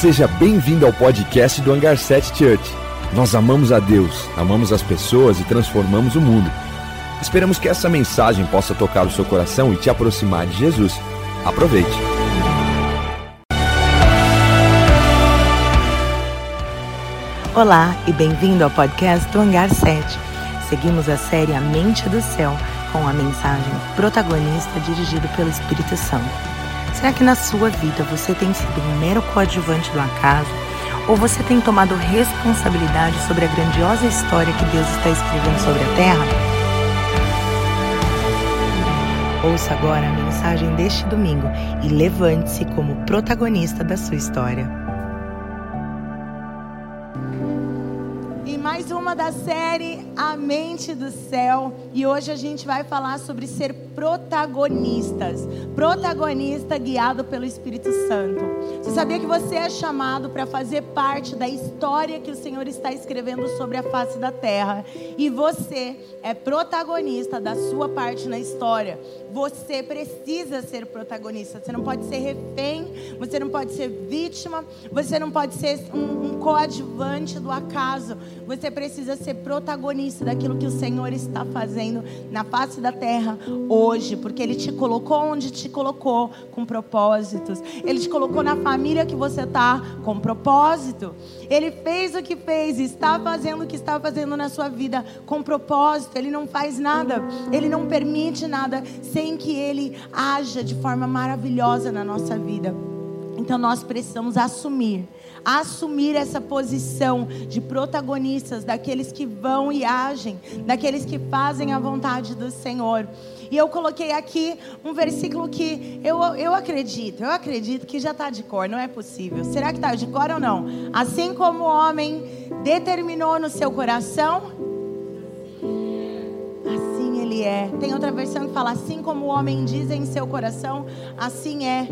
Seja bem-vindo ao podcast do Hangar 7 Church. Nós amamos a Deus, amamos as pessoas e transformamos o mundo. Esperamos que essa mensagem possa tocar o seu coração e te aproximar de Jesus. Aproveite. Olá e bem-vindo ao podcast do Hangar 7. Seguimos a série A Mente do Céu com a mensagem protagonista dirigido pelo Espírito Santo. Será que na sua vida você tem sido um mero coadjuvante do acaso ou você tem tomado responsabilidade sobre a grandiosa história que Deus está escrevendo sobre a Terra? Ouça agora a mensagem deste domingo e levante-se como protagonista da sua história. Mais uma da série A Mente do Céu e hoje a gente vai falar sobre ser protagonistas. Protagonista guiado pelo Espírito Santo. Você sabia que você é chamado para fazer parte da história que o Senhor está escrevendo sobre a face da terra e você é protagonista da sua parte na história. Você precisa ser protagonista. Você não pode ser refém, você não pode ser vítima, você não pode ser um, coadjuvante do acaso. Você precisa ser protagonista daquilo que o Senhor está fazendo na face da terra hoje, porque Ele te colocou onde te colocou com propósitos. Ele te colocou na família que você está com propósito. Ele fez o que fez, está fazendo o que está fazendo na sua vida com propósito. Ele não faz nada, Ele não permite nada sem que Ele haja de forma maravilhosa na nossa vida. Então nós precisamos assumir assumir essa posição de protagonistas, daqueles que vão e agem, daqueles que fazem a vontade do Senhor. E eu coloquei aqui um versículo que eu, eu acredito, eu acredito que já está de cor, não é possível. Será que está de cor ou não? Assim como o homem determinou no seu coração, assim ele é. Tem outra versão que fala: assim como o homem diz em seu coração, assim é.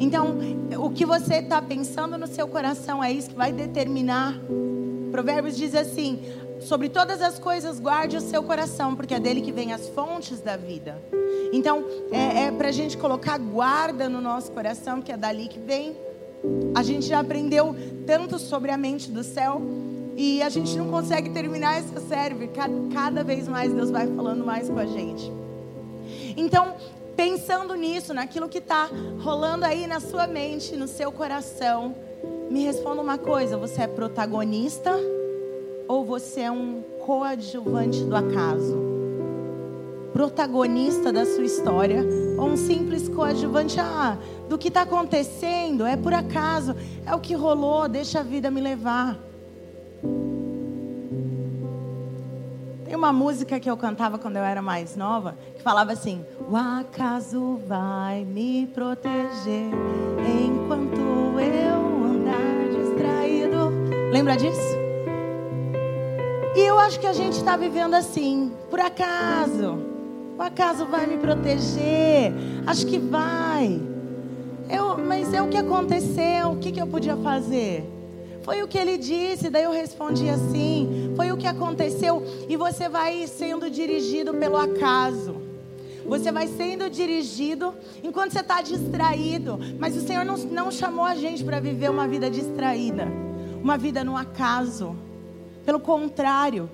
Então, o que você está pensando no seu coração é isso que vai determinar. Provérbios diz assim: sobre todas as coisas guarde o seu coração, porque é dele que vem as fontes da vida. Então, é, é para a gente colocar guarda no nosso coração, porque é dali que vem. A gente já aprendeu tanto sobre a mente do céu e a gente não consegue terminar essa série. Cada, cada vez mais Deus vai falando mais com a gente. Então, pensando nisso, naquilo que está rolando aí na sua mente, no seu coração, me responda uma coisa: você é protagonista ou você é um coadjuvante do acaso? Protagonista da sua história ou um simples coadjuvante? Ah, do que está acontecendo é por acaso, é o que rolou, deixa a vida me levar. Tem uma música que eu cantava quando eu era mais nova, que falava assim: O acaso vai me proteger enquanto eu andar distraído. Lembra disso? E eu acho que a gente está vivendo assim, por acaso. O acaso vai me proteger? Acho que vai. Eu, mas é o que aconteceu, o que, que eu podia fazer? Foi o que ele disse, daí eu respondi assim. Foi o que aconteceu. E você vai sendo dirigido pelo acaso. Você vai sendo dirigido enquanto você está distraído. Mas o Senhor não, não chamou a gente para viver uma vida distraída, uma vida no acaso. Pelo contrário,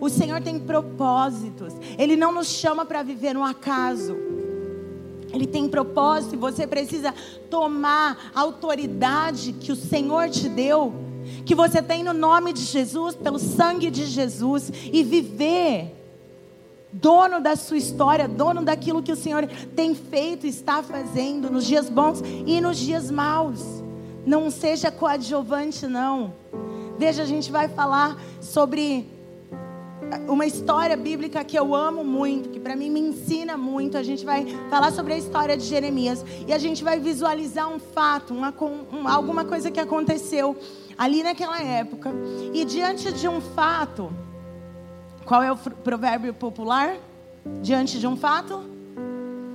o Senhor tem propósitos. Ele não nos chama para viver no acaso. Ele tem propósito e você precisa tomar a autoridade que o Senhor te deu que você tem no nome de Jesus, pelo sangue de Jesus, e viver dono da sua história, dono daquilo que o Senhor tem feito, está fazendo nos dias bons e nos dias maus. Não seja coadjuvante, não. Veja, a gente vai falar sobre uma história bíblica que eu amo muito, que para mim me ensina muito. A gente vai falar sobre a história de Jeremias e a gente vai visualizar um fato, uma, um, alguma coisa que aconteceu ali naquela época. E diante de um fato, qual é o provérbio popular? Diante de um fato,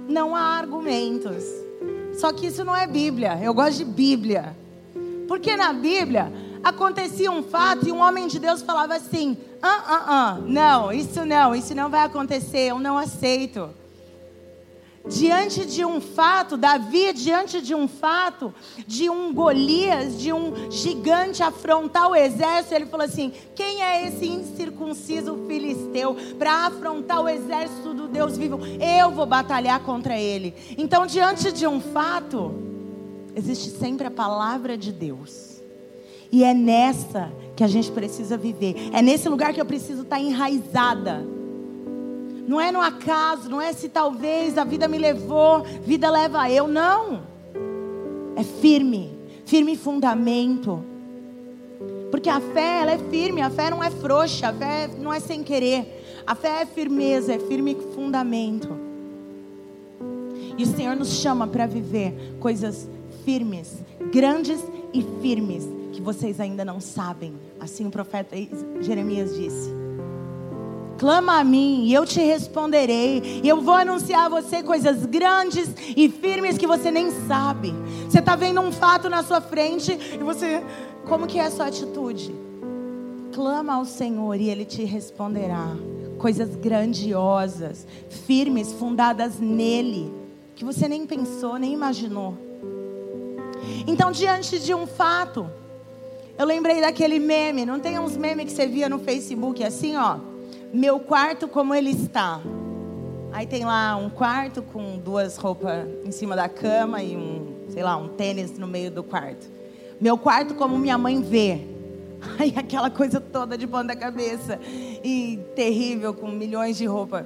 não há argumentos. Só que isso não é Bíblia. Eu gosto de Bíblia. Porque na Bíblia acontecia um fato e um homem de Deus falava assim: ah, ah, ah, não, isso não, isso não vai acontecer, eu não aceito. Diante de um fato, Davi, diante de um fato, de um Golias, de um gigante afrontar o exército, ele falou assim: quem é esse incircunciso filisteu para afrontar o exército do Deus vivo? Eu vou batalhar contra ele. Então, diante de um fato, existe sempre a palavra de Deus. E é nessa que a gente precisa viver. É nesse lugar que eu preciso estar enraizada não é no acaso, não é se talvez a vida me levou, vida leva eu, não. É firme, firme fundamento. Porque a fé, ela é firme, a fé não é frouxa, a fé não é sem querer. A fé é firmeza, é firme fundamento. E o Senhor nos chama para viver coisas firmes, grandes e firmes, que vocês ainda não sabem. Assim o profeta Jeremias disse. Clama a mim e eu te responderei. E eu vou anunciar a você coisas grandes e firmes que você nem sabe. Você está vendo um fato na sua frente e você. Como que é a sua atitude? Clama ao Senhor e Ele te responderá. Coisas grandiosas, firmes, fundadas nele, que você nem pensou, nem imaginou. Então, diante de um fato, eu lembrei daquele meme. Não tem uns memes que você via no Facebook assim, ó meu quarto como ele está. Aí tem lá um quarto com duas roupas em cima da cama e um, sei lá, um tênis no meio do quarto. Meu quarto como minha mãe vê. Aí aquela coisa toda de ponta cabeça e terrível com milhões de roupa.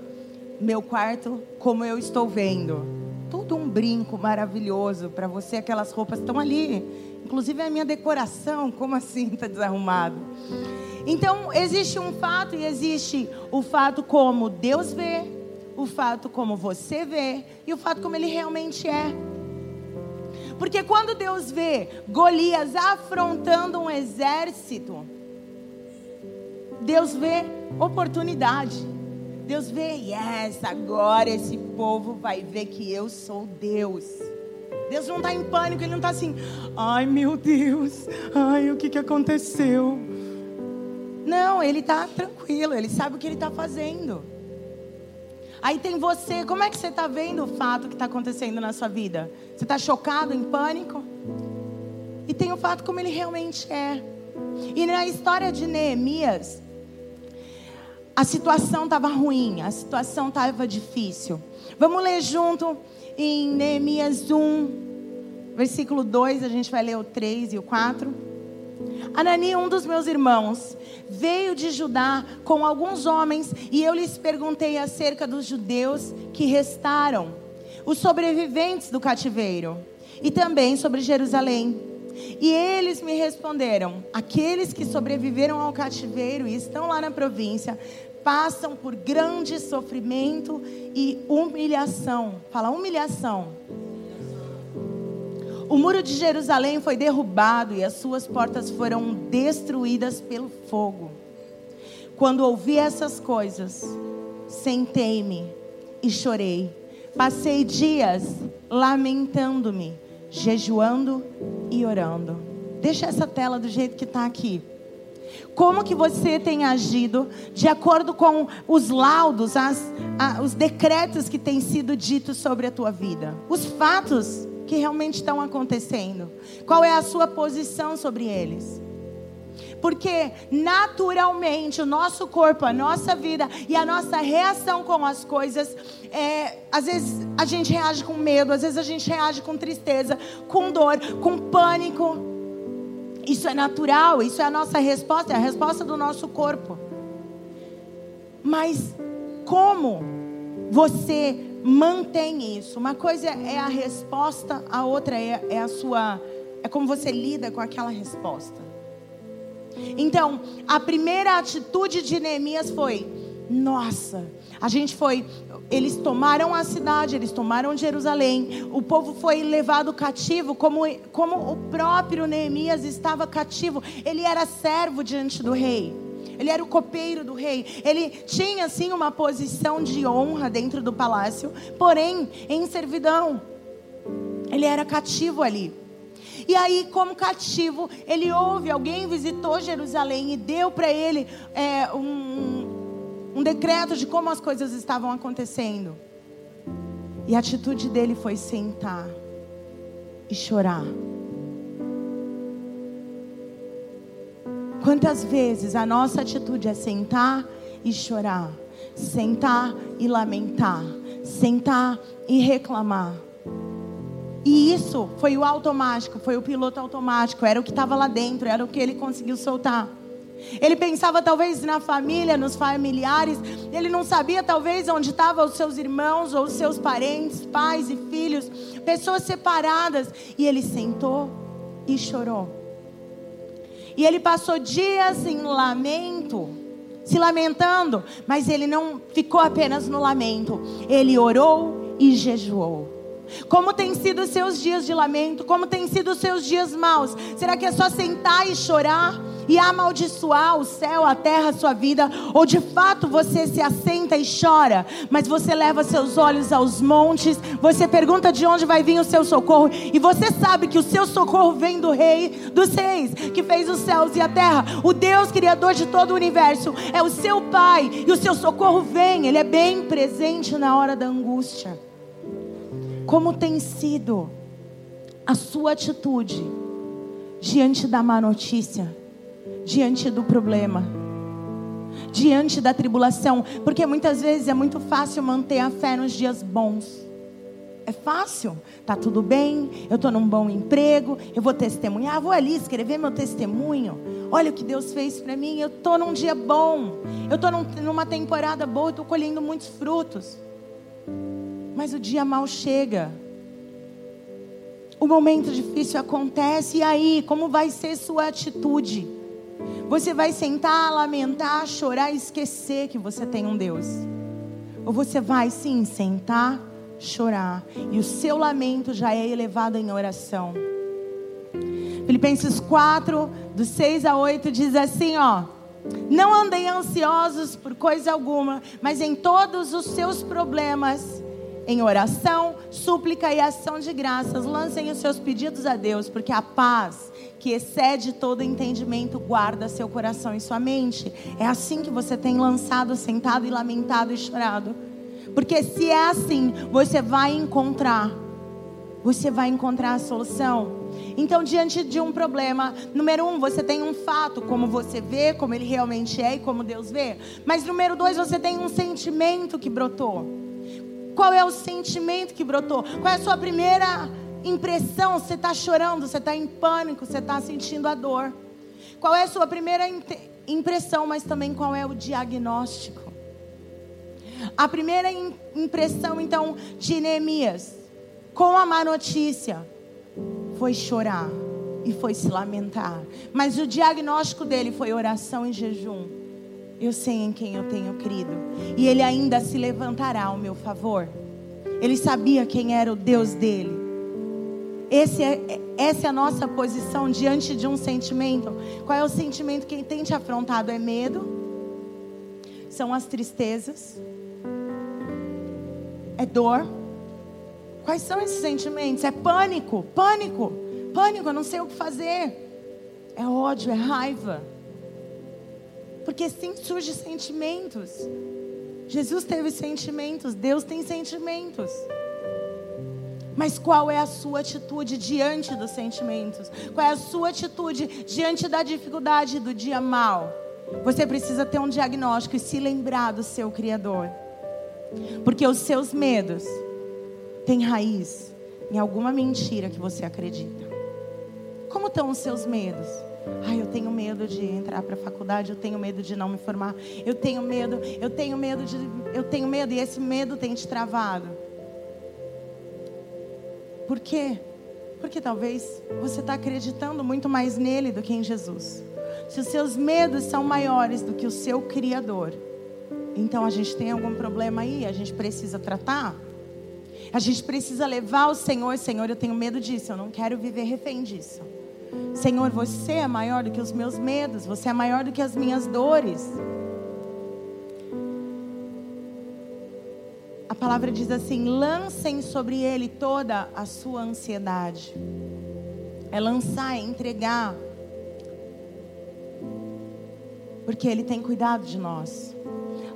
Meu quarto como eu estou vendo. Tudo um brinco maravilhoso para você, aquelas roupas estão ali. Inclusive a minha decoração, como assim está desarrumado? Então, existe um fato e existe o fato como Deus vê, o fato como você vê e o fato como ele realmente é. Porque quando Deus vê Golias afrontando um exército, Deus vê oportunidade. Deus vê, yes, agora esse povo vai ver que eu sou Deus. Deus não está em pânico, Ele não está assim, ai meu Deus, ai o que, que aconteceu? Não, ele está tranquilo, ele sabe o que ele está fazendo. Aí tem você, como é que você está vendo o fato que está acontecendo na sua vida? Você está chocado, em pânico? E tem o fato como ele realmente é. E na história de Neemias, a situação estava ruim, a situação estava difícil. Vamos ler junto em Neemias 1, versículo 2, a gente vai ler o 3 e o 4. Anani, um dos meus irmãos, veio de Judá com alguns homens e eu lhes perguntei acerca dos judeus que restaram, os sobreviventes do cativeiro, e também sobre Jerusalém. E eles me responderam: aqueles que sobreviveram ao cativeiro e estão lá na província passam por grande sofrimento e humilhação. Fala humilhação o muro de Jerusalém foi derrubado e as suas portas foram destruídas pelo fogo. Quando ouvi essas coisas, sentei-me e chorei. Passei dias lamentando-me, jejuando e orando. Deixa essa tela do jeito que está aqui. Como que você tem agido de acordo com os laudos, as, a, os decretos que têm sido ditos sobre a tua vida? Os fatos que realmente estão acontecendo? Qual é a sua posição sobre eles? Porque naturalmente o nosso corpo, a nossa vida e a nossa reação com as coisas, é, às vezes a gente reage com medo, às vezes a gente reage com tristeza, com dor, com pânico. Isso é natural, isso é a nossa resposta, é a resposta do nosso corpo. Mas como você mantém isso. Uma coisa é a resposta, a outra é, é a sua. É como você lida com aquela resposta. Então, a primeira atitude de Neemias foi: nossa, a gente foi. Eles tomaram a cidade, eles tomaram Jerusalém. O povo foi levado cativo, como, como o próprio Neemias estava cativo. Ele era servo diante do rei ele era o copeiro do rei. Ele tinha, sim, uma posição de honra dentro do palácio, porém, em servidão. Ele era cativo ali. E aí, como cativo, ele ouve, alguém visitou Jerusalém e deu para ele é, um, um decreto de como as coisas estavam acontecendo. E a atitude dele foi sentar e chorar. Quantas vezes a nossa atitude é sentar e chorar, sentar e lamentar, sentar e reclamar. E isso foi o automático, foi o piloto automático, era o que estava lá dentro, era o que ele conseguiu soltar. Ele pensava talvez na família, nos familiares, ele não sabia talvez onde estavam os seus irmãos ou os seus parentes, pais e filhos, pessoas separadas, e ele sentou e chorou. E ele passou dias em lamento, se lamentando, mas ele não ficou apenas no lamento, ele orou e jejuou. Como tem sido os seus dias de lamento? Como tem sido os seus dias maus? Será que é só sentar e chorar? E amaldiçoar o céu, a terra, a sua vida, ou de fato você se assenta e chora, mas você leva seus olhos aos montes, você pergunta de onde vai vir o seu socorro, e você sabe que o seu socorro vem do Rei dos Reis, que fez os céus e a terra, o Deus Criador de todo o universo, é o seu Pai, e o seu socorro vem, Ele é bem presente na hora da angústia. Como tem sido a sua atitude diante da má notícia? Diante do problema, diante da tribulação, porque muitas vezes é muito fácil manter a fé nos dias bons. É fácil, tá tudo bem, eu estou num bom emprego, eu vou testemunhar, vou ali escrever meu testemunho. Olha o que Deus fez para mim, eu estou num dia bom, eu estou num, numa temporada boa, estou colhendo muitos frutos. Mas o dia mal chega, o momento difícil acontece, e aí, como vai ser sua atitude? Você vai sentar, lamentar, chorar e esquecer que você tem um Deus. Ou você vai sim sentar, chorar e o seu lamento já é elevado em oração. Filipenses 4, do 6 a 8 diz assim, ó: Não andem ansiosos por coisa alguma, mas em todos os seus problemas em oração, súplica e ação de graças, lancem os seus pedidos a Deus, porque a paz que excede todo entendimento guarda seu coração e sua mente. É assim que você tem lançado, sentado e lamentado e chorado. Porque se é assim, você vai encontrar, você vai encontrar a solução. Então, diante de um problema, número um, você tem um fato, como você vê, como ele realmente é e como Deus vê. Mas número dois, você tem um sentimento que brotou. Qual é o sentimento que brotou? Qual é a sua primeira impressão? Você está chorando, você está em pânico, você está sentindo a dor. Qual é a sua primeira impressão, mas também qual é o diagnóstico? A primeira impressão, então, de Neemias, com a má notícia, foi chorar e foi se lamentar. Mas o diagnóstico dele foi oração e jejum. Eu sei em quem eu tenho crido. E Ele ainda se levantará ao meu favor. Ele sabia quem era o Deus dele. É, essa é a nossa posição diante de um sentimento. Qual é o sentimento que tem te afrontado? É medo? São as tristezas? É dor? Quais são esses sentimentos? É pânico? Pânico? Pânico, eu não sei o que fazer. É ódio, é raiva. Porque sim surge sentimentos. Jesus teve sentimentos, Deus tem sentimentos. Mas qual é a sua atitude diante dos sentimentos? Qual é a sua atitude diante da dificuldade do dia mal? Você precisa ter um diagnóstico e se lembrar do seu Criador. Porque os seus medos têm raiz em alguma mentira que você acredita. Como estão os seus medos? Ai, eu tenho medo de entrar para a faculdade, eu tenho medo de não me formar, eu tenho medo, eu tenho medo de, eu tenho medo e esse medo tem te travado. Por quê? Porque talvez você está acreditando muito mais nele do que em Jesus. Se os seus medos são maiores do que o seu Criador, então a gente tem algum problema aí, a gente precisa tratar. A gente precisa levar o Senhor, Senhor, eu tenho medo disso, eu não quero viver refém disso. Senhor, você é maior do que os meus medos, você é maior do que as minhas dores. Palavra diz assim: lancem sobre ele toda a sua ansiedade. É lançar, é entregar. Porque ele tem cuidado de nós.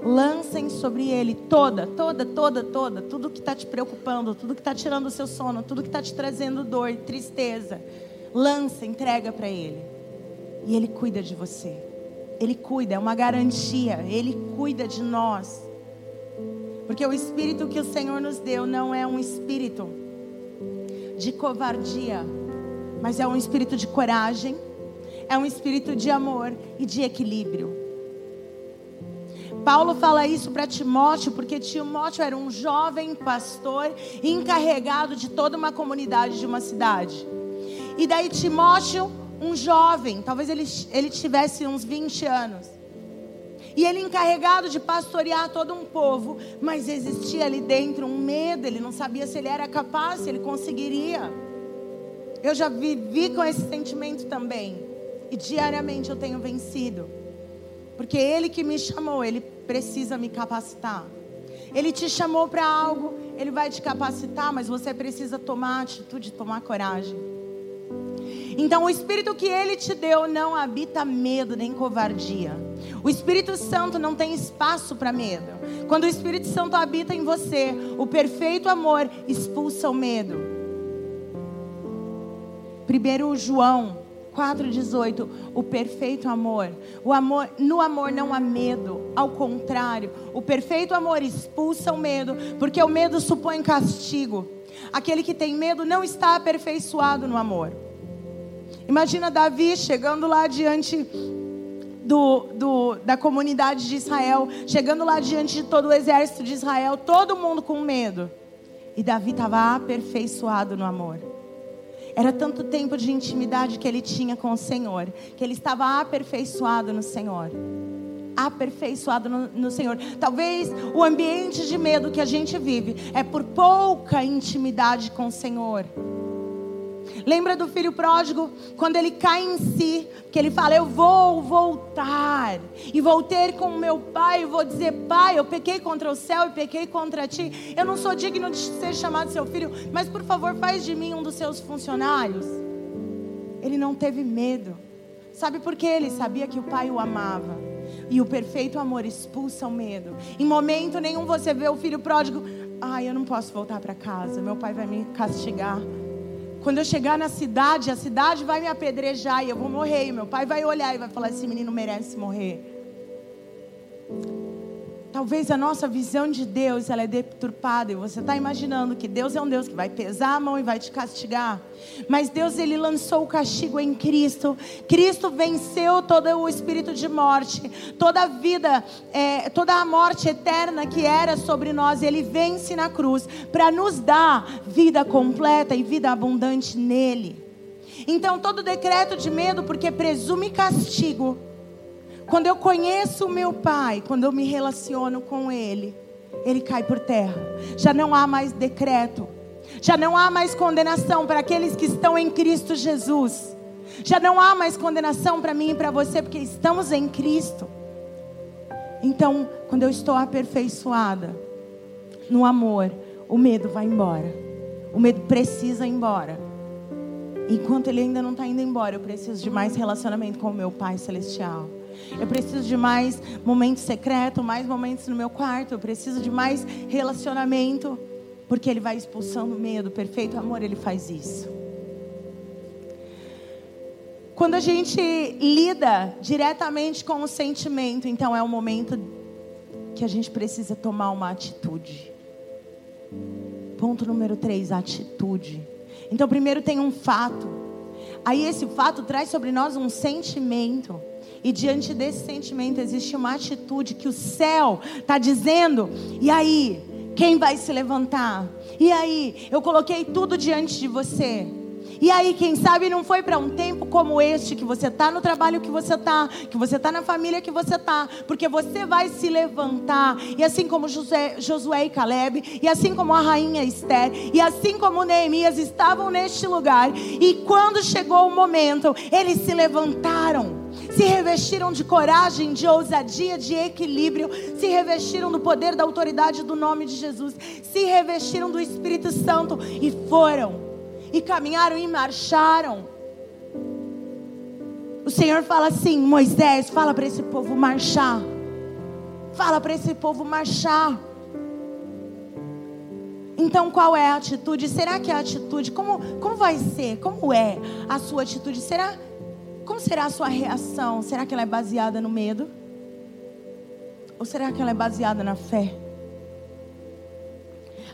lancem sobre ele toda, toda, toda, toda, tudo que está te preocupando, tudo que está tirando o seu sono, tudo que está te trazendo dor, tristeza. Lança, entrega para ele. E ele cuida de você. Ele cuida, é uma garantia. Ele cuida de nós. Porque o espírito que o Senhor nos deu não é um espírito de covardia, mas é um espírito de coragem, é um espírito de amor e de equilíbrio. Paulo fala isso para Timóteo, porque Timóteo era um jovem pastor encarregado de toda uma comunidade de uma cidade. E daí Timóteo, um jovem, talvez ele, ele tivesse uns 20 anos. E ele encarregado de pastorear todo um povo, mas existia ali dentro um medo, ele não sabia se ele era capaz, se ele conseguiria. Eu já vivi com esse sentimento também. E diariamente eu tenho vencido. Porque ele que me chamou, ele precisa me capacitar. Ele te chamou para algo, ele vai te capacitar, mas você precisa tomar atitude, tomar coragem. Então, o Espírito que Ele te deu não habita medo nem covardia. O Espírito Santo não tem espaço para medo. Quando o Espírito Santo habita em você, o perfeito amor expulsa o medo. Primeiro João 4:18, o perfeito amor. O amor, no amor não há medo, ao contrário, o perfeito amor expulsa o medo, porque o medo supõe castigo. Aquele que tem medo não está aperfeiçoado no amor. Imagina Davi chegando lá diante do, do, da comunidade de Israel, chegando lá diante de todo o exército de Israel, todo mundo com medo. E Davi estava aperfeiçoado no amor. Era tanto tempo de intimidade que ele tinha com o Senhor, que ele estava aperfeiçoado no Senhor. Aperfeiçoado no, no, Senhor. Talvez o ambiente de medo que a gente vive é por pouca intimidade com o Senhor. Lembra do filho pródigo, quando ele cai em si, que ele fala: Eu vou voltar, e vou ter com meu pai, e vou dizer: Pai, eu pequei contra o céu e pequei contra ti. Eu não sou digno de ser chamado seu filho, mas por favor, faz de mim um dos seus funcionários. Ele não teve medo, sabe por quê? Ele sabia que o pai o amava. E o perfeito amor expulsa o medo. Em momento nenhum você vê o filho pródigo, ai, eu não posso voltar para casa, meu pai vai me castigar. Quando eu chegar na cidade, a cidade vai me apedrejar e eu vou morrer. E meu pai vai olhar e vai falar: esse menino merece morrer. Talvez a nossa visão de Deus ela é deturpada e você está imaginando que Deus é um Deus que vai pesar a mão e vai te castigar. Mas Deus ele lançou o castigo em Cristo. Cristo venceu todo o espírito de morte, toda a vida, é, toda a morte eterna que era sobre nós. Ele vence na cruz para nos dar vida completa e vida abundante nele. Então todo decreto de medo porque presume castigo quando eu conheço o meu Pai, quando eu me relaciono com Ele, Ele cai por terra. Já não há mais decreto, já não há mais condenação para aqueles que estão em Cristo Jesus. Já não há mais condenação para mim e para você, porque estamos em Cristo. Então, quando eu estou aperfeiçoada no amor, o medo vai embora. O medo precisa ir embora. Enquanto ele ainda não está indo embora, eu preciso de mais relacionamento com o meu Pai Celestial. Eu preciso de mais momentos secretos, mais momentos no meu quarto. Eu preciso de mais relacionamento. Porque Ele vai expulsando o medo. Perfeito amor, Ele faz isso. Quando a gente lida diretamente com o sentimento, então é o momento que a gente precisa tomar uma atitude. Ponto número 3, atitude. Então, primeiro tem um fato. Aí esse fato traz sobre nós um sentimento. E diante desse sentimento existe uma atitude que o céu está dizendo: e aí, quem vai se levantar? E aí, eu coloquei tudo diante de você. E aí, quem sabe não foi para um tempo como este que você está no trabalho que você está, que você está na família que você está, porque você vai se levantar. E assim como José, Josué e Caleb, e assim como a rainha Esther, e assim como Neemias estavam neste lugar, e quando chegou o momento, eles se levantaram se revestiram de coragem, de ousadia, de equilíbrio, se revestiram do poder, da autoridade do nome de Jesus, se revestiram do Espírito Santo e foram, e caminharam e marcharam. O Senhor fala assim: Moisés, fala para esse povo marchar. Fala para esse povo marchar. Então, qual é a atitude? Será que a atitude, como, como vai ser? Como é a sua atitude? Será, como será a sua reação? Será que ela é baseada no medo? Ou será que ela é baseada na fé?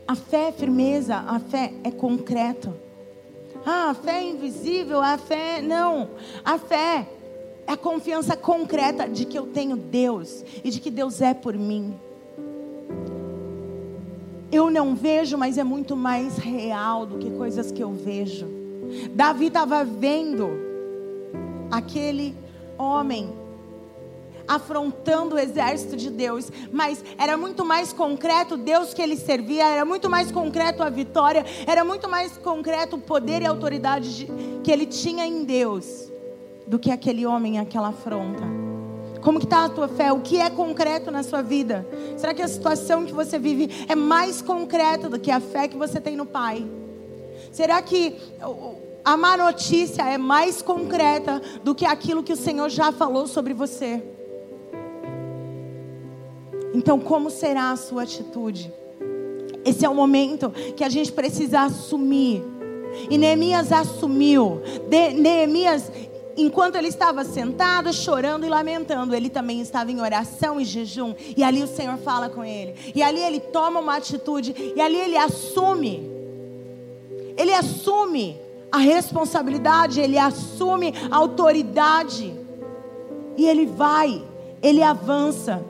A fé é firmeza, a fé é concreto. Ah, a fé é invisível, a fé não. A fé é a confiança concreta de que eu tenho Deus e de que Deus é por mim. Eu não vejo, mas é muito mais real do que coisas que eu vejo. Davi estava vendo aquele homem afrontando o exército de Deus, mas era muito mais concreto Deus que ele servia, era muito mais concreto a vitória, era muito mais concreto o poder e a autoridade de, que ele tinha em Deus do que aquele homem, aquela afronta. Como que está a tua fé? O que é concreto na sua vida? Será que a situação que você vive é mais concreta do que a fé que você tem no Pai? Será que a má notícia é mais concreta do que aquilo que o Senhor já falou sobre você? Então, como será a sua atitude? Esse é o momento que a gente precisa assumir. E Neemias assumiu. De, Neemias, enquanto ele estava sentado, chorando e lamentando, ele também estava em oração e jejum. E ali o Senhor fala com ele. E ali ele toma uma atitude. E ali ele assume. Ele assume a responsabilidade, ele assume a autoridade. E ele vai, ele avança.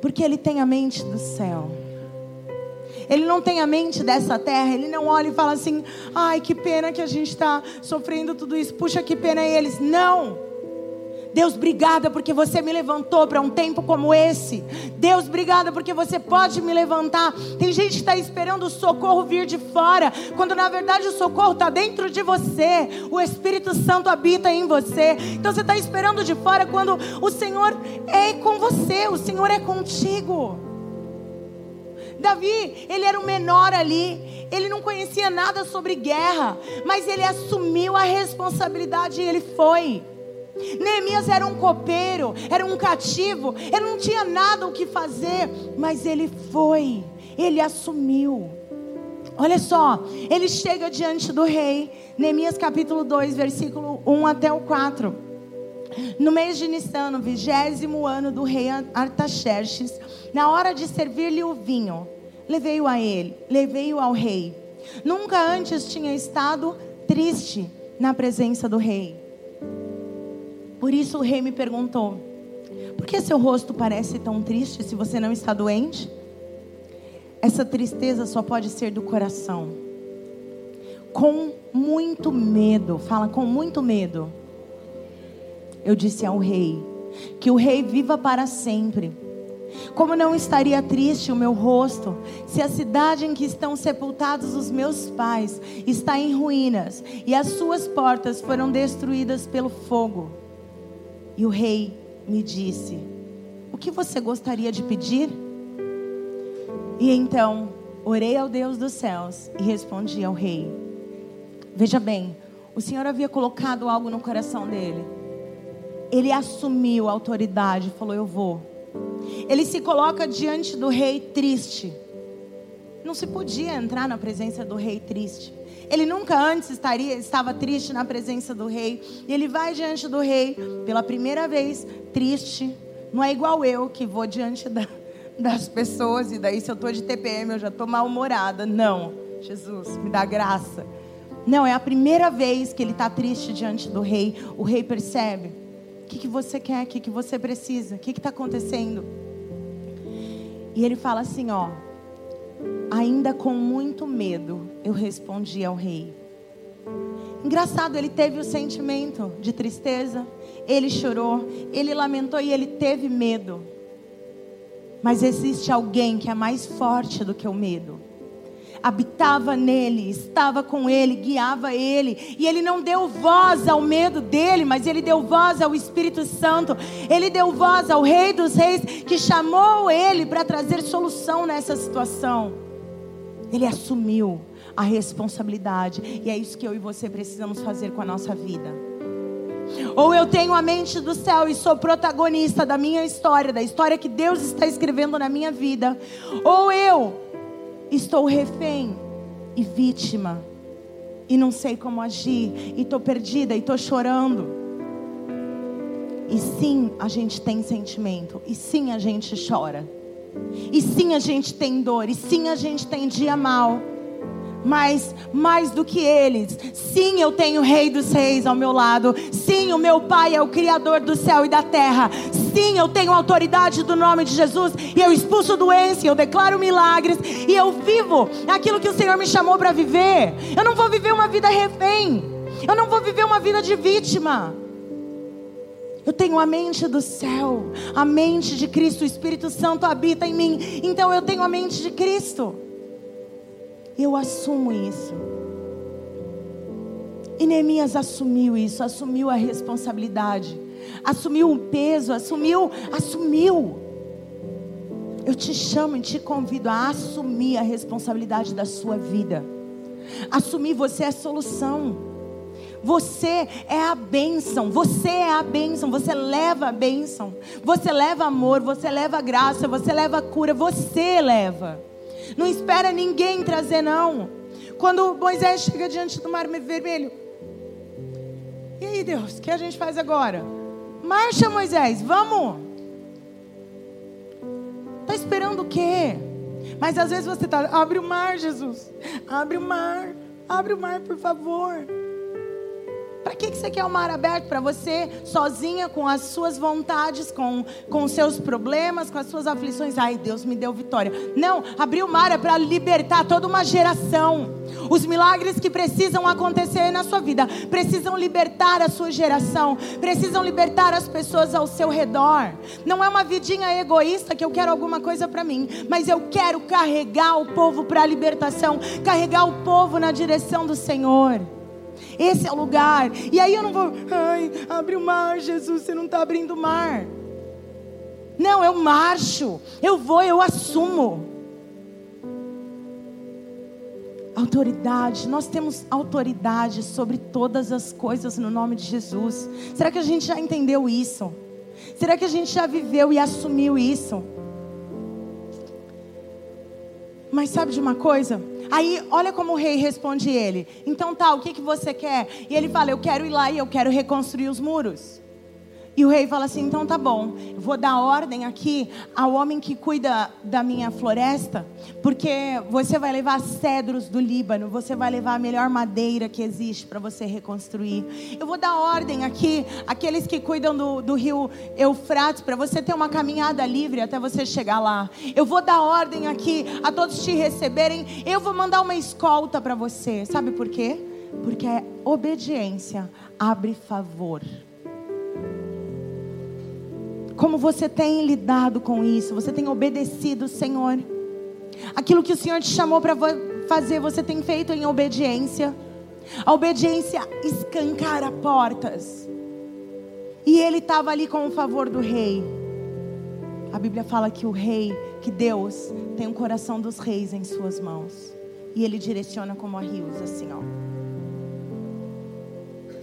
Porque ele tem a mente do céu. Ele não tem a mente dessa terra. Ele não olha e fala assim: ai, que pena que a gente está sofrendo tudo isso. Puxa, que pena eles. Não. Deus, obrigada porque você me levantou para um tempo como esse. Deus, obrigada porque você pode me levantar. Tem gente que está esperando o socorro vir de fora, quando na verdade o socorro está dentro de você. O Espírito Santo habita em você. Então você está esperando de fora quando o Senhor é com você, o Senhor é contigo. Davi, ele era o menor ali, ele não conhecia nada sobre guerra, mas ele assumiu a responsabilidade e ele foi. Neemias era um copeiro, era um cativo, ele não tinha nada o que fazer, mas ele foi, ele assumiu. Olha só, ele chega diante do rei, Neemias capítulo 2, versículo 1 até o 4. No mês de Nissan, no vigésimo ano do rei Artaxerxes, na hora de servir-lhe o vinho, levei-o a ele, levei-o ao rei. Nunca antes tinha estado triste na presença do rei. Por isso o rei me perguntou: Por que seu rosto parece tão triste se você não está doente? Essa tristeza só pode ser do coração. Com muito medo, fala com muito medo. Eu disse ao rei: Que o rei viva para sempre. Como não estaria triste o meu rosto se a cidade em que estão sepultados os meus pais está em ruínas e as suas portas foram destruídas pelo fogo? E o rei me disse: O que você gostaria de pedir? E então orei ao Deus dos céus e respondi ao rei: Veja bem, o Senhor havia colocado algo no coração dele. Ele assumiu a autoridade, falou: Eu vou. Ele se coloca diante do rei triste. Não se podia entrar na presença do rei triste. Ele nunca antes estaria, estava triste na presença do rei. E ele vai diante do rei pela primeira vez, triste. Não é igual eu que vou diante da, das pessoas e daí se eu estou de TPM eu já estou mal-humorada. Não, Jesus, me dá graça. Não, é a primeira vez que ele está triste diante do rei. O rei percebe. O que, que você quer? O que, que você precisa? O que está acontecendo? E ele fala assim: ó, Ainda com muito medo, eu respondi ao rei. Engraçado, ele teve o sentimento de tristeza, ele chorou, ele lamentou e ele teve medo. Mas existe alguém que é mais forte do que o medo. Habitava nele, estava com ele, guiava ele, e ele não deu voz ao medo dele, mas ele deu voz ao Espírito Santo. Ele deu voz ao Rei dos Reis que chamou ele para trazer solução nessa situação. Ele assumiu a responsabilidade. E é isso que eu e você precisamos fazer com a nossa vida. Ou eu tenho a mente do céu e sou protagonista da minha história, da história que Deus está escrevendo na minha vida. Ou eu estou refém e vítima. E não sei como agir. E estou perdida e estou chorando. E sim, a gente tem sentimento, e sim, a gente chora, e sim, a gente tem dor, e sim, a gente tem dia mal mas mais do que eles, sim, eu tenho o Rei dos Reis ao meu lado, sim, o meu Pai é o Criador do céu e da terra, sim, eu tenho autoridade do nome de Jesus, e eu expulso doença, eu declaro milagres, e eu vivo aquilo que o Senhor me chamou para viver. Eu não vou viver uma vida refém, eu não vou viver uma vida de vítima. Eu tenho a mente do céu, a mente de Cristo, o Espírito Santo habita em mim, então eu tenho a mente de Cristo. Eu assumo isso. E Neemias assumiu isso, assumiu a responsabilidade, assumiu o peso, assumiu, assumiu. Eu te chamo e te convido a assumir a responsabilidade da sua vida. Assumir você é a solução. Você é a bênção, você é a bênção, você leva a bênção, você leva amor, você leva graça, você leva cura, você leva. Não espera ninguém trazer, não. Quando Moisés chega diante do mar vermelho. E aí, Deus, o que a gente faz agora? Marcha, Moisés, vamos. Está esperando o quê? Mas às vezes você está. Abre o mar, Jesus. Abre o mar. Abre o mar, por favor. Para que, que você quer o mar aberto? Para você, sozinha, com as suas vontades, com, com os seus problemas, com as suas aflições. Ai, Deus me deu vitória. Não, abrir o mar é para libertar toda uma geração. Os milagres que precisam acontecer na sua vida precisam libertar a sua geração, precisam libertar as pessoas ao seu redor. Não é uma vidinha egoísta que eu quero alguma coisa para mim, mas eu quero carregar o povo para a libertação, carregar o povo na direção do Senhor. Esse é o lugar. E aí eu não vou, ai, abre o mar, Jesus, você não está abrindo o mar. Não, eu marcho, eu vou, eu assumo. Autoridade, nós temos autoridade sobre todas as coisas no nome de Jesus. Será que a gente já entendeu isso? Será que a gente já viveu e assumiu isso? Mas sabe de uma coisa? Aí, olha como o rei responde ele. Então tá, o que, que você quer? E ele fala, eu quero ir lá e eu quero reconstruir os muros. E o rei fala assim: então tá bom, vou dar ordem aqui ao homem que cuida da minha floresta, porque você vai levar cedros do Líbano, você vai levar a melhor madeira que existe para você reconstruir. Eu vou dar ordem aqui àqueles que cuidam do, do rio Eufrates, para você ter uma caminhada livre até você chegar lá. Eu vou dar ordem aqui a todos te receberem. Eu vou mandar uma escolta para você. Sabe por quê? Porque obediência abre favor. Como você tem lidado com isso? Você tem obedecido, Senhor? Aquilo que o Senhor te chamou para fazer, você tem feito em obediência? A obediência escancara portas. E ele estava ali com o favor do rei. A Bíblia fala que o rei, que Deus, tem o coração dos reis em suas mãos. E ele direciona como a rios, assim, ó.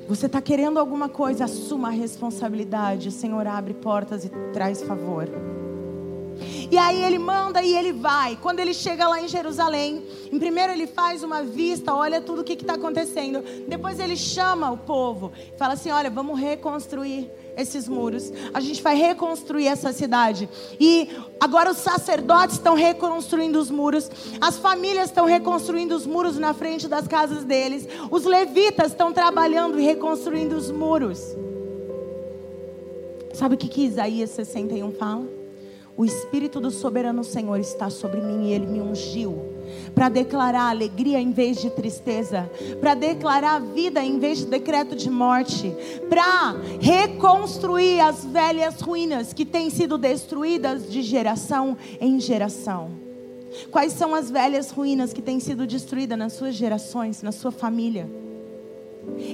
Você está querendo alguma coisa, assuma a responsabilidade. O Senhor abre portas e traz favor. E aí ele manda e ele vai. Quando ele chega lá em Jerusalém, em primeiro ele faz uma vista, olha tudo o que está acontecendo. Depois ele chama o povo, fala assim: olha, vamos reconstruir esses muros. A gente vai reconstruir essa cidade. E agora os sacerdotes estão reconstruindo os muros. As famílias estão reconstruindo os muros na frente das casas deles. Os levitas estão trabalhando e reconstruindo os muros. Sabe o que, que Isaías 61 fala? O Espírito do soberano Senhor está sobre mim e ele me ungiu para declarar alegria em vez de tristeza, para declarar vida em vez de decreto de morte, para reconstruir as velhas ruínas que têm sido destruídas de geração em geração. Quais são as velhas ruínas que têm sido destruídas nas suas gerações, na sua família?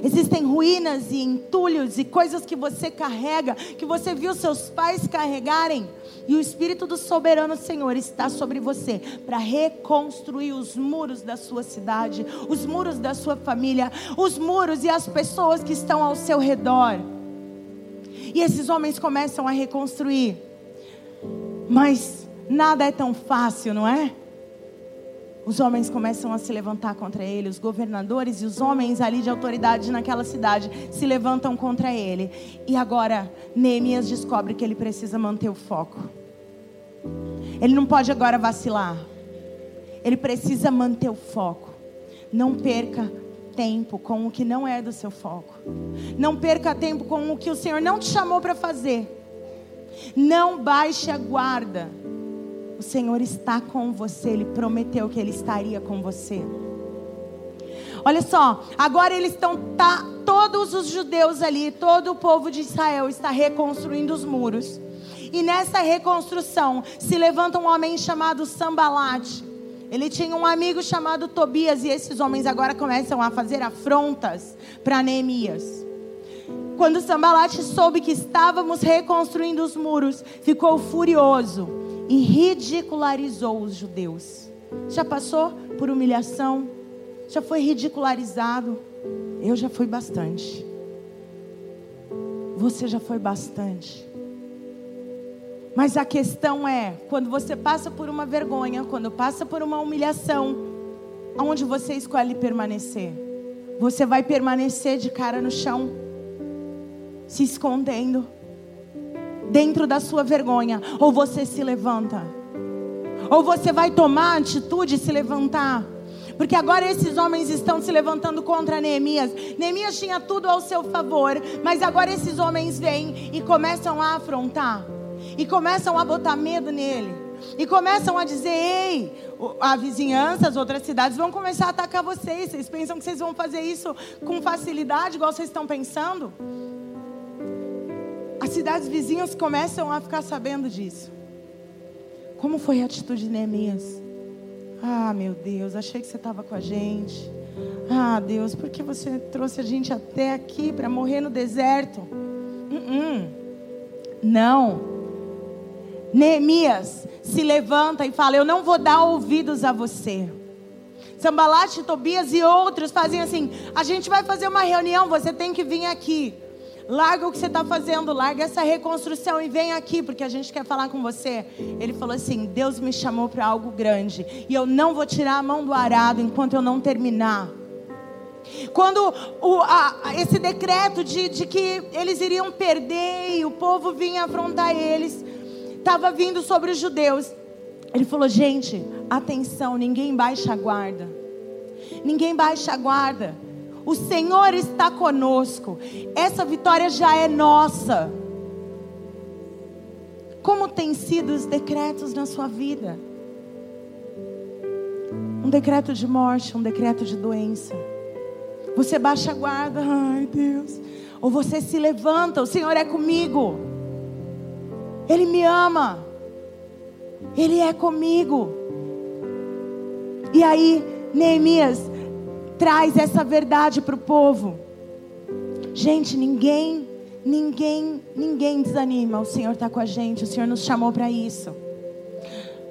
Existem ruínas e entulhos e coisas que você carrega, que você viu seus pais carregarem. E o Espírito do Soberano Senhor está sobre você para reconstruir os muros da sua cidade, os muros da sua família, os muros e as pessoas que estão ao seu redor. E esses homens começam a reconstruir. Mas nada é tão fácil, não é? Os homens começam a se levantar contra ele, os governadores e os homens ali de autoridade naquela cidade se levantam contra ele. E agora Neemias descobre que ele precisa manter o foco. Ele não pode agora vacilar. Ele precisa manter o foco. Não perca tempo com o que não é do seu foco. Não perca tempo com o que o Senhor não te chamou para fazer. Não baixe a guarda. O Senhor está com você, Ele prometeu que Ele estaria com você. Olha só, agora eles estão, tá, todos os judeus ali, todo o povo de Israel está reconstruindo os muros. E nessa reconstrução se levanta um homem chamado Sambalate. Ele tinha um amigo chamado Tobias e esses homens agora começam a fazer afrontas para Neemias. Quando Sambalate soube que estávamos reconstruindo os muros, ficou furioso e ridicularizou os judeus. Já passou por humilhação? Já foi ridicularizado? Eu já fui bastante. Você já foi bastante. Mas a questão é, quando você passa por uma vergonha, quando passa por uma humilhação, aonde você escolhe permanecer? Você vai permanecer de cara no chão, se escondendo, dentro da sua vergonha, ou você se levanta? Ou você vai tomar a atitude de se levantar? Porque agora esses homens estão se levantando contra Neemias. Neemias tinha tudo ao seu favor, mas agora esses homens vêm e começam a afrontar e começam a botar medo nele. E começam a dizer: ei, a vizinhança, as outras cidades vão começar a atacar vocês. Vocês pensam que vocês vão fazer isso com facilidade, igual vocês estão pensando? As cidades vizinhas começam a ficar sabendo disso. Como foi a atitude de Neemias? Ah, meu Deus, achei que você estava com a gente. Ah, Deus, por que você trouxe a gente até aqui para morrer no deserto? Uh -uh. Não. Neemias se levanta e fala: Eu não vou dar ouvidos a você. Sambalate, Tobias e outros fazem assim: A gente vai fazer uma reunião, você tem que vir aqui. Larga o que você está fazendo, larga essa reconstrução e vem aqui, porque a gente quer falar com você. Ele falou assim: Deus me chamou para algo grande, e eu não vou tirar a mão do arado enquanto eu não terminar. Quando o, a, esse decreto de, de que eles iriam perder e o povo vinha afrontar eles, estava vindo sobre os judeus. Ele falou: gente, atenção, ninguém baixa a guarda. Ninguém baixa a guarda. O Senhor está conosco. Essa vitória já é nossa. Como têm sido os decretos na sua vida? Um decreto de morte, um decreto de doença. Você baixa a guarda, ai Deus. Ou você se levanta, o Senhor é comigo. Ele me ama. Ele é comigo. E aí, Neemias traz essa verdade para o povo. Gente, ninguém, ninguém, ninguém desanima. O Senhor está com a gente. O Senhor nos chamou para isso.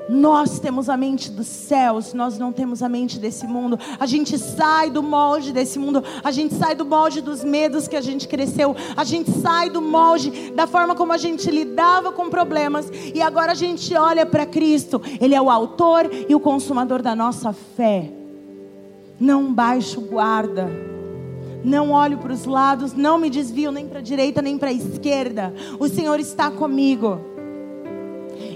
Nós temos a mente dos céus, nós não temos a mente desse mundo. A gente sai do molde desse mundo, a gente sai do molde dos medos que a gente cresceu, a gente sai do molde da forma como a gente lidava com problemas e agora a gente olha para Cristo. Ele é o autor e o consumador da nossa fé. Não baixo guarda. Não olho para os lados, não me desvio nem para a direita nem para a esquerda. O Senhor está comigo.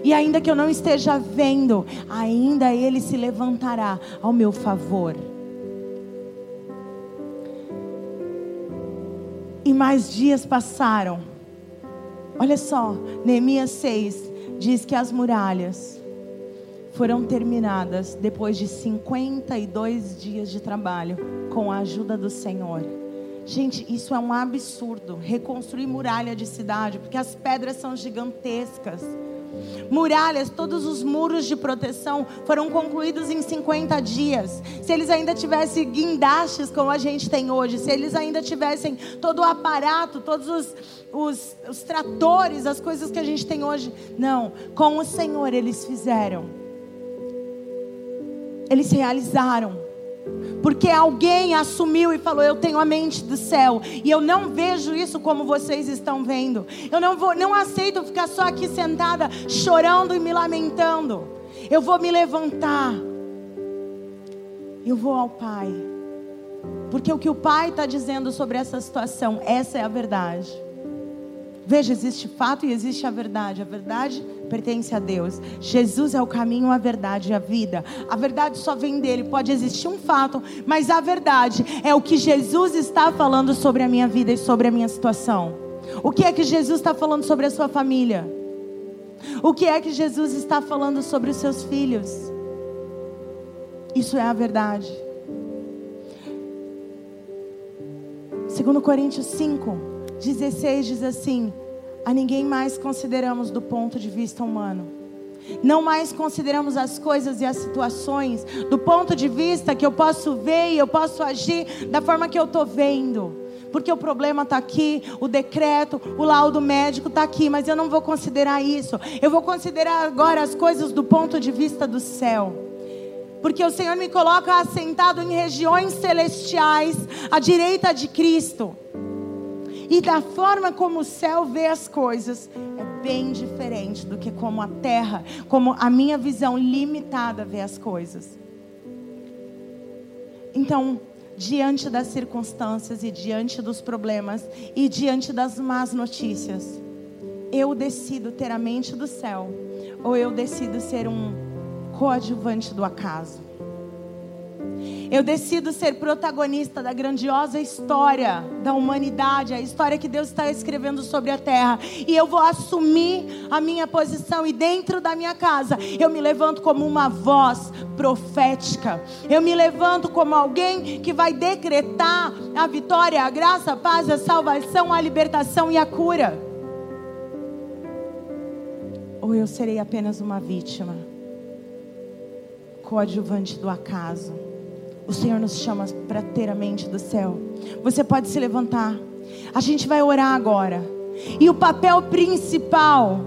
E ainda que eu não esteja vendo, ainda Ele se levantará ao meu favor. E mais dias passaram. Olha só, Neemias 6 diz que as muralhas foram terminadas depois de 52 dias de trabalho com a ajuda do Senhor. Gente, isso é um absurdo. Reconstruir muralha de cidade, porque as pedras são gigantescas. Muralhas, todos os muros de proteção foram concluídos em 50 dias. Se eles ainda tivessem guindastes como a gente tem hoje, se eles ainda tivessem todo o aparato, todos os, os, os tratores, as coisas que a gente tem hoje. Não, com o Senhor eles fizeram. Eles realizaram. Porque alguém assumiu e falou: Eu tenho a mente do céu. E eu não vejo isso como vocês estão vendo. Eu não, vou, não aceito ficar só aqui sentada, chorando e me lamentando. Eu vou me levantar. Eu vou ao Pai. Porque o que o Pai está dizendo sobre essa situação, essa é a verdade. Veja, existe fato e existe a verdade. A verdade pertence a Deus. Jesus é o caminho, a verdade e a vida. A verdade só vem dele. Pode existir um fato, mas a verdade é o que Jesus está falando sobre a minha vida e sobre a minha situação. O que é que Jesus está falando sobre a sua família? O que é que Jesus está falando sobre os seus filhos? Isso é a verdade. Segundo Coríntios 5, 16 diz assim: A ninguém mais consideramos do ponto de vista humano. Não mais consideramos as coisas e as situações do ponto de vista que eu posso ver e eu posso agir da forma que eu estou vendo. Porque o problema está aqui, o decreto, o laudo médico está aqui, mas eu não vou considerar isso. Eu vou considerar agora as coisas do ponto de vista do céu. Porque o Senhor me coloca assentado em regiões celestiais, à direita de Cristo. E da forma como o céu vê as coisas, é bem diferente do que como a terra, como a minha visão limitada vê as coisas. Então, diante das circunstâncias e diante dos problemas e diante das más notícias, eu decido ter a mente do céu ou eu decido ser um coadjuvante do acaso. Eu decido ser protagonista da grandiosa história da humanidade, a história que Deus está escrevendo sobre a terra. E eu vou assumir a minha posição. E dentro da minha casa, eu me levanto como uma voz profética. Eu me levanto como alguém que vai decretar a vitória, a graça, a paz, a salvação, a libertação e a cura. Ou eu serei apenas uma vítima, coadjuvante do acaso. O Senhor nos chama para ter a mente do céu. Você pode se levantar. A gente vai orar agora. E o papel principal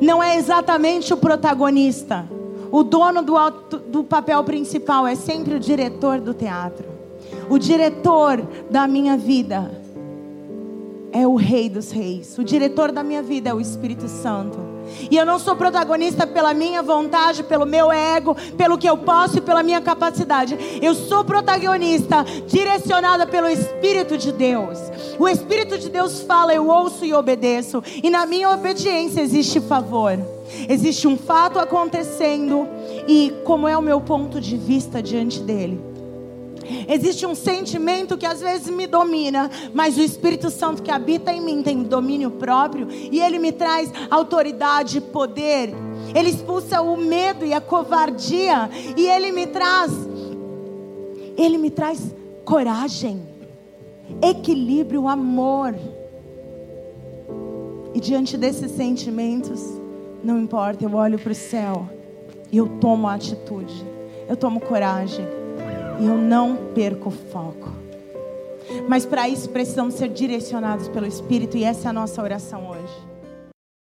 não é exatamente o protagonista. O dono do, do papel principal é sempre o diretor do teatro. O diretor da minha vida é o Rei dos Reis. O diretor da minha vida é o Espírito Santo. E eu não sou protagonista pela minha vontade, pelo meu ego, pelo que eu posso e pela minha capacidade. Eu sou protagonista direcionada pelo Espírito de Deus. O Espírito de Deus fala, eu ouço e obedeço. E na minha obediência existe favor. Existe um fato acontecendo e como é o meu ponto de vista diante dele? Existe um sentimento que às vezes me domina, mas o Espírito Santo que habita em mim tem domínio próprio e ele me traz autoridade, poder. Ele expulsa o medo e a covardia e ele me traz ele me traz coragem, equilíbrio, amor. E diante desses sentimentos, não importa, eu olho para o céu e eu tomo atitude, eu tomo coragem eu não perco o foco. Mas para isso precisamos ser direcionados pelo Espírito e essa é a nossa oração hoje.